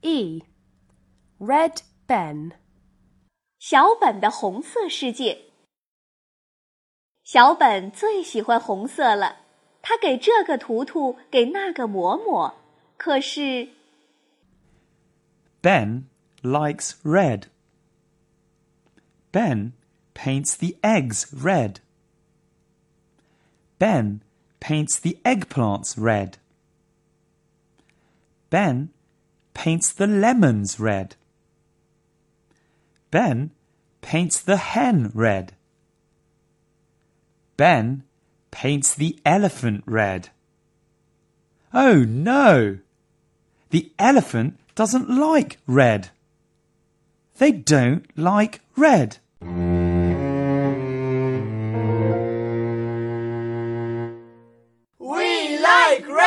E. Red Ben. 小本的红色世界。小本最喜欢红色了，他给这个涂涂，给那个抹抹。可是，Ben likes red. Ben paints the eggs red. Ben paints the eggplants red. Ben paints the lemons red. Ben paints the hen red. Ben paints the elephant red. Oh no! The elephant doesn't like red. They don't like red. We like red.